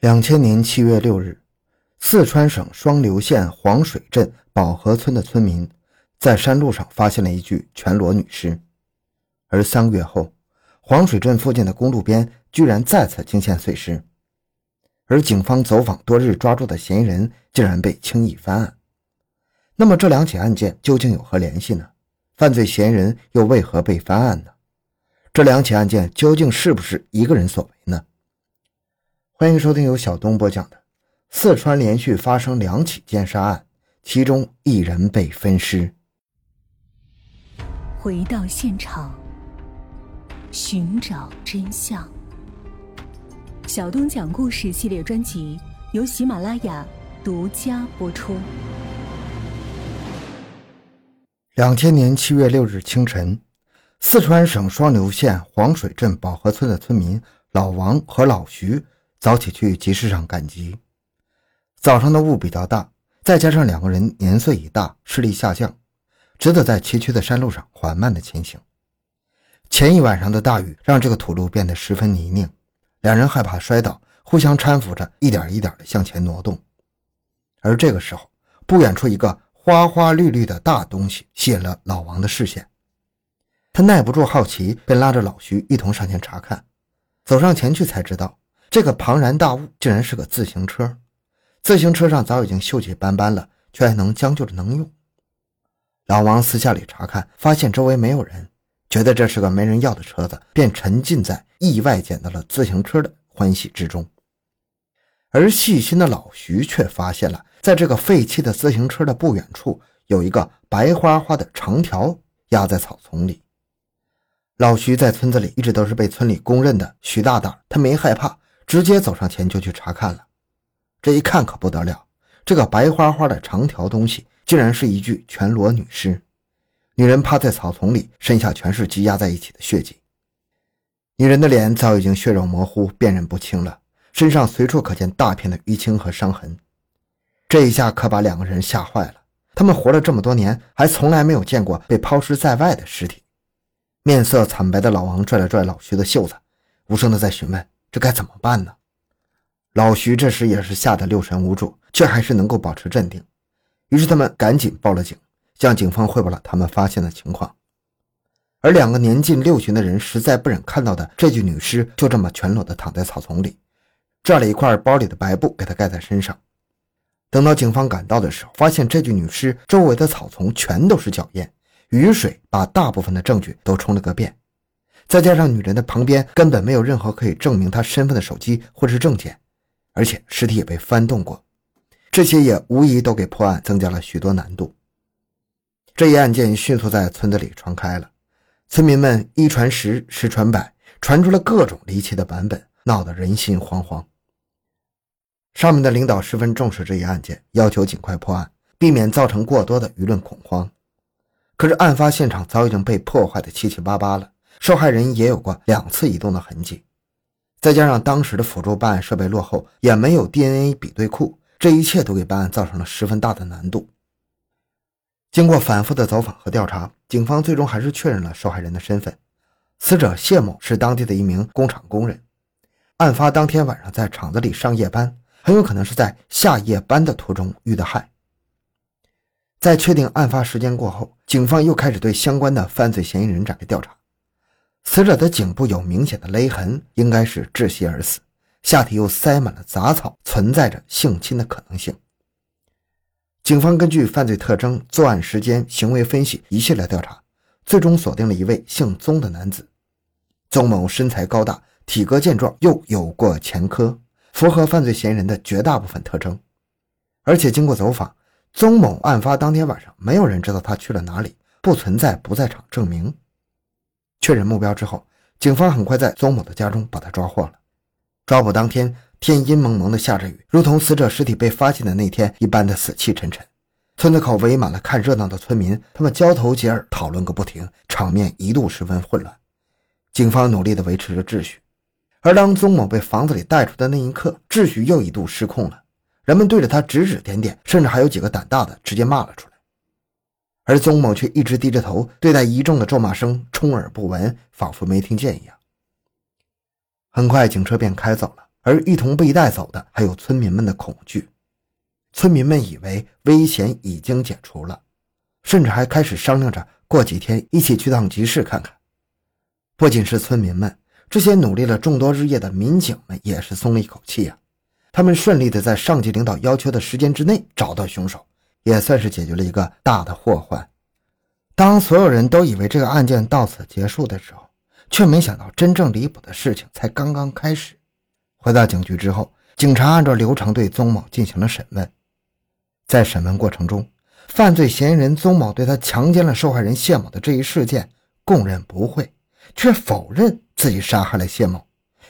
两千年七月六日，四川省双流县黄水镇宝河村的村民在山路上发现了一具全裸女尸，而三个月后，黄水镇附近的公路边居然再次惊现碎尸，而警方走访多日抓住的嫌疑人竟然被轻易翻案。那么这两起案件究竟有何联系呢？犯罪嫌疑人又为何被翻案呢？这两起案件究竟是不是一个人所为呢？欢迎收听由小东播讲的《四川连续发生两起奸杀案，其中一人被分尸》。回到现场，寻找真相。小东讲故事系列专辑由喜马拉雅独家播出。两千年七月六日清晨，四川省双流县黄水镇宝河村的村民老王和老徐。早起去集市上赶集，早上的雾比较大，再加上两个人年岁已大，视力下降，只得在崎岖的山路上缓慢的前行。前一晚上的大雨让这个土路变得十分泥泞，两人害怕摔倒，互相搀扶着，一点一点的向前挪动。而这个时候，不远处一个花花绿绿的大东西吸引了老王的视线，他耐不住好奇，便拉着老徐一同上前查看。走上前去，才知道。这个庞然大物竟然是个自行车，自行车上早已经锈迹斑斑了，却还能将就着能用。老王私下里查看，发现周围没有人，觉得这是个没人要的车子，便沉浸在意外捡到了自行车的欢喜之中。而细心的老徐却发现了，在这个废弃的自行车的不远处，有一个白花花的长条压在草丛里。老徐在村子里一直都是被村里公认的徐大胆，他没害怕。直接走上前就去查看了，这一看可不得了，这个白花花的长条东西竟然是一具全裸女尸，女人趴在草丛里，身下全是积压在一起的血迹，女人的脸早已经血肉模糊，辨认不清了，身上随处可见大片的淤青和伤痕，这一下可把两个人吓坏了，他们活了这么多年，还从来没有见过被抛尸在外的尸体，面色惨白的老王拽了拽老徐的袖子，无声的在询问。这该怎么办呢？老徐这时也是吓得六神无主，却还是能够保持镇定。于是他们赶紧报了警，向警方汇报了他们发现的情况。而两个年近六旬的人实在不忍看到的这具女尸就这么全裸的躺在草丛里，拽了一块包里的白布给她盖在身上。等到警方赶到的时候，发现这具女尸周围的草丛全都是脚印，雨水把大部分的证据都冲了个遍。再加上女人的旁边根本没有任何可以证明她身份的手机或者是证件，而且尸体也被翻动过，这些也无疑都给破案增加了许多难度。这一案件迅速在村子里传开了，村民们一传十，十传百，传出了各种离奇的版本，闹得人心惶惶。上面的领导十分重视这一案件，要求尽快破案，避免造成过多的舆论恐慌。可是案发现场早已经被破坏的七七八八了。受害人也有过两次移动的痕迹，再加上当时的辅助办案设备落后，也没有 DNA 比对库，这一切都给办案造成了十分大的难度。经过反复的走访和调查，警方最终还是确认了受害人的身份。死者谢某是当地的一名工厂工人，案发当天晚上在厂子里上夜班，很有可能是在下夜班的途中遇的害。在确定案发时间过后，警方又开始对相关的犯罪嫌疑人展开调查。死者的颈部有明显的勒痕，应该是窒息而死。下体又塞满了杂草，存在着性侵的可能性。警方根据犯罪特征、作案时间、行为分析一系列调查，最终锁定了一位姓宗的男子。宗某身材高大，体格健壮，又有过前科，符合犯罪嫌疑人的绝大部分特征。而且经过走访，宗某案发当天晚上，没有人知道他去了哪里，不存在不在场证明。确认目标之后，警方很快在宗某的家中把他抓获了。抓捕当天，天阴蒙蒙的下着雨，如同死者尸体被发现的那天一般的死气沉沉。村子口围满了看热闹的村民，他们交头接耳，讨论个不停，场面一度十分混乱。警方努力地维持着秩序，而当宗某被房子里带出的那一刻，秩序又一度失控了。人们对着他指指点点，甚至还有几个胆大的直接骂了出来。而宗某却一直低着头，对待一众的咒骂声充耳不闻，仿佛没听见一样。很快，警车便开走了，而一同被带走的还有村民们的恐惧。村民们以为危险已经解除了，甚至还开始商量着过几天一起去趟集市看看。不仅是村民们，这些努力了众多日夜的民警们也是松了一口气呀。他们顺利的在上级领导要求的时间之内找到凶手，也算是解决了一个大的祸患。当所有人都以为这个案件到此结束的时候，却没想到真正离谱的事情才刚刚开始。回到警局之后，警察按照流程对宗某进行了审问。在审问过程中，犯罪嫌疑人宗某对他强奸了受害人谢某的这一事件供认不讳，却否认自己杀害了谢某，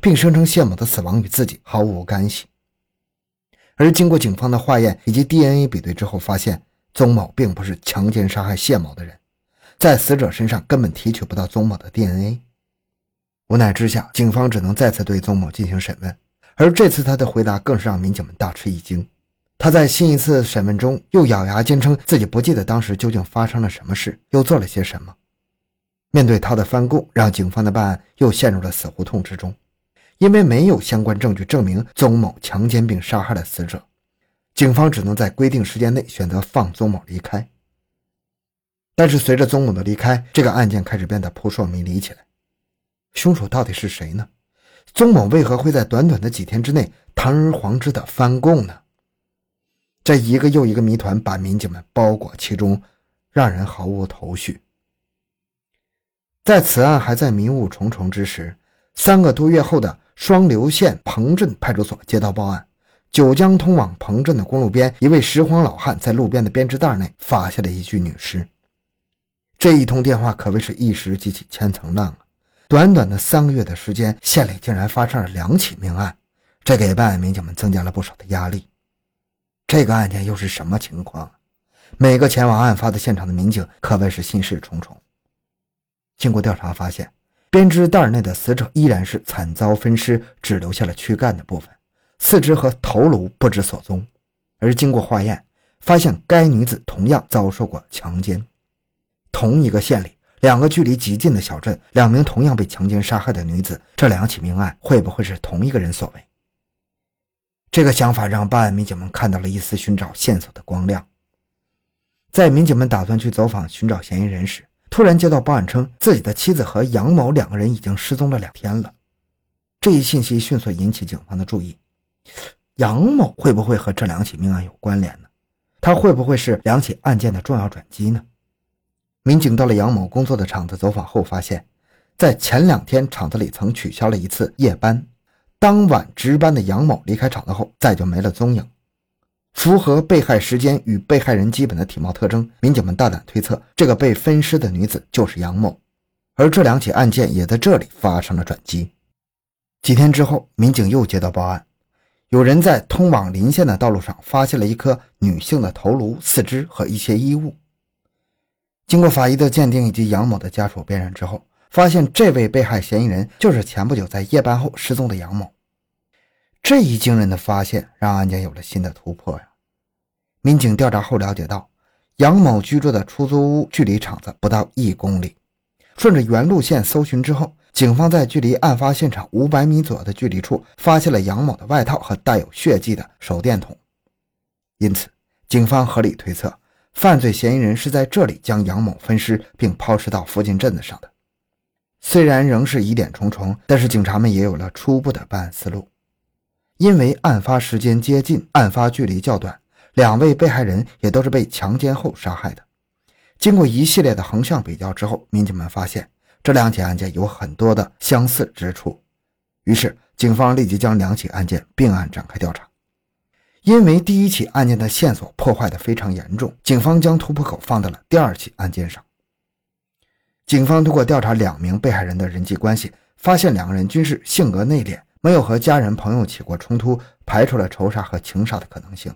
并声称谢某的死亡与自己毫无干系。而经过警方的化验以及 DNA 比对之后，发现宗某并不是强奸杀害谢某的人，在死者身上根本提取不到宗某的 DNA。无奈之下，警方只能再次对宗某进行审问，而这次他的回答更是让民警们大吃一惊。他在新一次审问中又咬牙坚称自己不记得当时究竟发生了什么事，又做了些什么。面对他的翻供，让警方的办案又陷入了死胡同之中。因为没有相关证据证明宗某强奸并杀害了死者，警方只能在规定时间内选择放宗某离开。但是随着宗某的离开，这个案件开始变得扑朔迷离起来。凶手到底是谁呢？宗某为何会在短短的几天之内堂而皇之的翻供呢？这一个又一个谜团把民警们包裹其中，让人毫无头绪。在此案还在迷雾重重之时，三个多月后的。双流县彭镇派出所接到报案，九江通往彭镇的公路边，一位拾荒老汉在路边的编织袋内发现了一具女尸。这一通电话可谓是一石激起千层浪啊！短短的三个月的时间，县里竟然发生了两起命案，这给办案民警们增加了不少的压力。这个案件又是什么情况？每个前往案发的现场的民警可谓是心事重重。经过调查发现。编织袋内的死者依然是惨遭分尸，只留下了躯干的部分，四肢和头颅不知所踪。而经过化验，发现该女子同样遭受过强奸。同一个县里，两个距离极近的小镇，两名同样被强奸杀害的女子，这两起命案会不会是同一个人所为？这个想法让办案民警们看到了一丝寻找线索的光亮。在民警们打算去走访寻找嫌疑人时，突然接到报案，称自己的妻子和杨某两个人已经失踪了两天了。这一信息迅速引起警方的注意。杨某会不会和这两起命案有关联呢？他会不会是两起案件的重要转机呢？民警到了杨某工作的厂子走访后，发现，在前两天厂子里曾取消了一次夜班，当晚值班的杨某离开厂子后，再就没了踪影。符合被害时间与被害人基本的体貌特征，民警们大胆推测，这个被分尸的女子就是杨某。而这两起案件也在这里发生了转机。几天之后，民警又接到报案，有人在通往邻县的道路上发现了一颗女性的头颅、四肢和一些衣物。经过法医的鉴定以及杨某的家属辨认之后，发现这位被害嫌疑人就是前不久在夜班后失踪的杨某。这一惊人的发现让案件有了新的突破呀！民警调查后了解到，杨某居住的出租屋距离厂子不到一公里。顺着原路线搜寻之后，警方在距离案发现场五百米左右的距离处发现了杨某的外套和带有血迹的手电筒。因此，警方合理推测，犯罪嫌疑人是在这里将杨某分尸并抛尸到附近镇子上的。虽然仍是疑点重重，但是警察们也有了初步的办案思路。因为案发时间接近，案发距离较短，两位被害人也都是被强奸后杀害的。经过一系列的横向比较之后，民警们发现这两起案件有很多的相似之处，于是警方立即将两起案件并案展开调查。因为第一起案件的线索破坏的非常严重，警方将突破口放在了第二起案件上。警方通过调查两名被害人的人际关系，发现两个人均是性格内敛。没有和家人朋友起过冲突，排除了仇杀和情杀的可能性。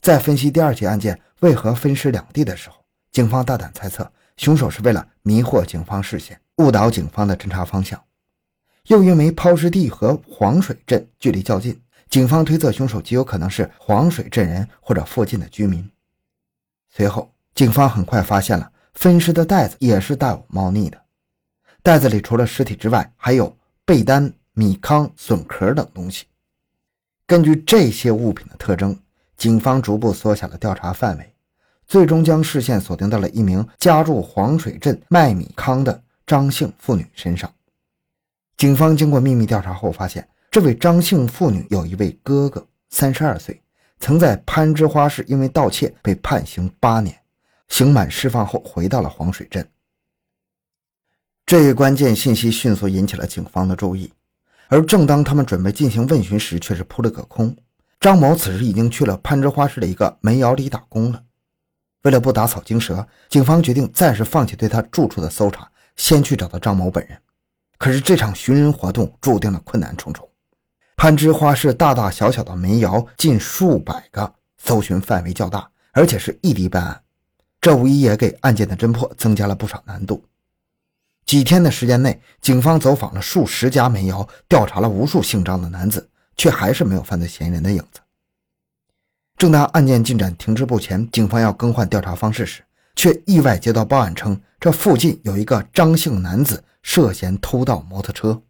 在分析第二起案件为何分尸两地的时候，警方大胆猜测，凶手是为了迷惑警方视线，误导警方的侦查方向。又因为抛尸地和黄水镇距离较近，警方推测凶手极有可能是黄水镇人或者附近的居民。随后，警方很快发现了分尸的袋子也是带有猫腻的，袋子里除了尸体之外，还有被单。米糠、笋壳等东西，根据这些物品的特征，警方逐步缩小了调查范围，最终将视线锁定到了一名家住黄水镇卖米糠的张姓妇女身上。警方经过秘密调查后发现，这位张姓妇女有一位哥哥，三十二岁，曾在攀枝花市因为盗窃被判刑八年，刑满释放后回到了黄水镇。这一关键信息迅速引起了警方的注意，而正当他们准备进行问询时，却是扑了个空。张某此时已经去了攀枝花市的一个煤窑里打工了。为了不打草惊蛇，警方决定暂时放弃对他住处的搜查，先去找到张某本人。可是这场寻人活动注定了困难重重。攀枝花市大大小小的煤窑近数百个，搜寻范围较大，而且是异地办案，这无疑也给案件的侦破增加了不少难度。几天的时间内，警方走访了数十家煤窑，调查了无数姓张的男子，却还是没有犯罪嫌疑人的影子。正当案件进展停滞不前，警方要更换调查方式时，却意外接到报案称，这附近有一个张姓男子涉嫌偷盗摩托车。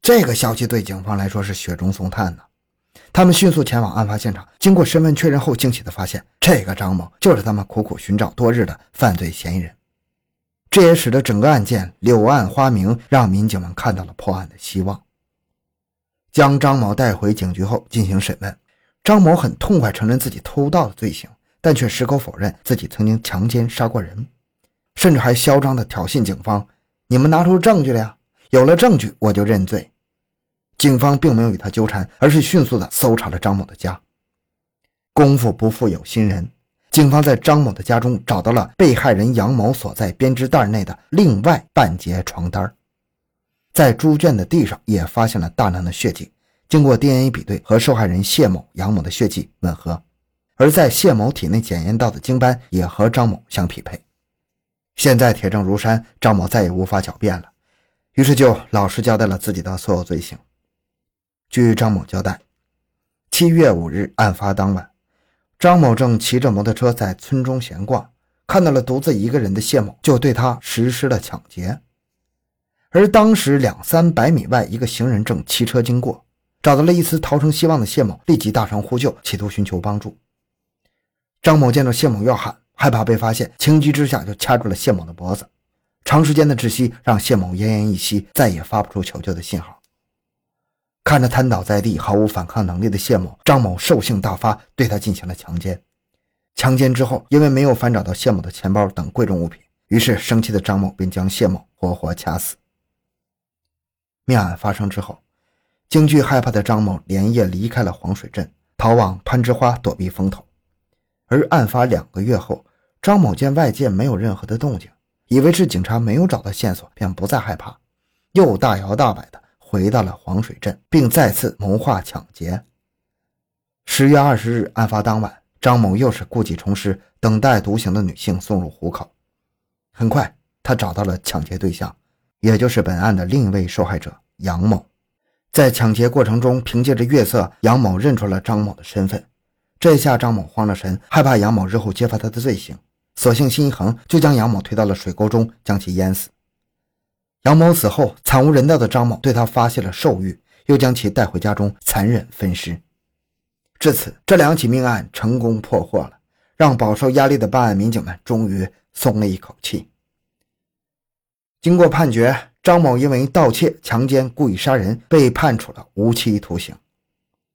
这个消息对警方来说是雪中送炭呐！他们迅速前往案发现场，经过身份确认后，惊喜地发现，这个张某就是他们苦苦寻找多日的犯罪嫌疑人。这也使得整个案件柳暗花明，让民警们看到了破案的希望。将张某带回警局后进行审问，张某很痛快承认自己偷盗的罪行，但却矢口否认自己曾经强奸杀过人，甚至还嚣张地挑衅警方：“你们拿出证据了呀？有了证据我就认罪。”警方并没有与他纠缠，而是迅速地搜查了张某的家。功夫不负有心人。警方在张某的家中找到了被害人杨某所在编织袋内的另外半截床单，在猪圈的地上也发现了大量的血迹，经过 DNA 比对，和受害人谢某、杨某的血迹吻合，而在谢某体内检验到的精斑也和张某相匹配。现在铁证如山，张某再也无法狡辩了，于是就老实交代了自己的所有罪行。据张某交代，七月五日案发当晚。张某正骑着摩托车在村中闲逛，看到了独自一个人的谢某，就对他实施了抢劫。而当时两三百米外，一个行人正骑车经过，找到了一丝逃生希望的谢某，立即大声呼救，企图寻求帮助。张某见到谢某要喊，害怕被发现，情急之下就掐住了谢某的脖子。长时间的窒息让谢某奄奄一息，再也发不出求救的信号。看着瘫倒在地、毫无反抗能力的谢某，张某兽性大发，对他进行了强奸。强奸之后，因为没有翻找到谢某的钱包等贵重物品，于是生气的张某便将谢某活活掐死。命案发生之后，惊惧害怕的张某连夜离开了黄水镇，逃往攀枝花躲避风头。而案发两个月后，张某见外界没有任何的动静，以为是警察没有找到线索，便不再害怕，又大摇大摆的。回到了黄水镇，并再次谋划抢劫。十月二十日，案发当晚，张某又是故技重施，等待独行的女性送入虎口。很快，他找到了抢劫对象，也就是本案的另一位受害者杨某。在抢劫过程中，凭借着月色，杨某认出了张某的身份。这下张某慌了神，害怕杨某日后揭发他的罪行，索性心一横，就将杨某推到了水沟中，将其淹死。杨某死后，惨无人道的张某对他发泄了兽欲，又将其带回家中残忍分尸。至此，这两起命案成功破获了，让饱受压力的办案民警们终于松了一口气。经过判决，张某因为盗窃、强奸、故意杀人，被判处了无期徒刑。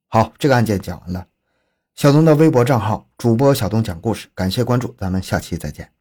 好，这个案件讲完了。小东的微博账号主播小东讲故事，感谢关注，咱们下期再见。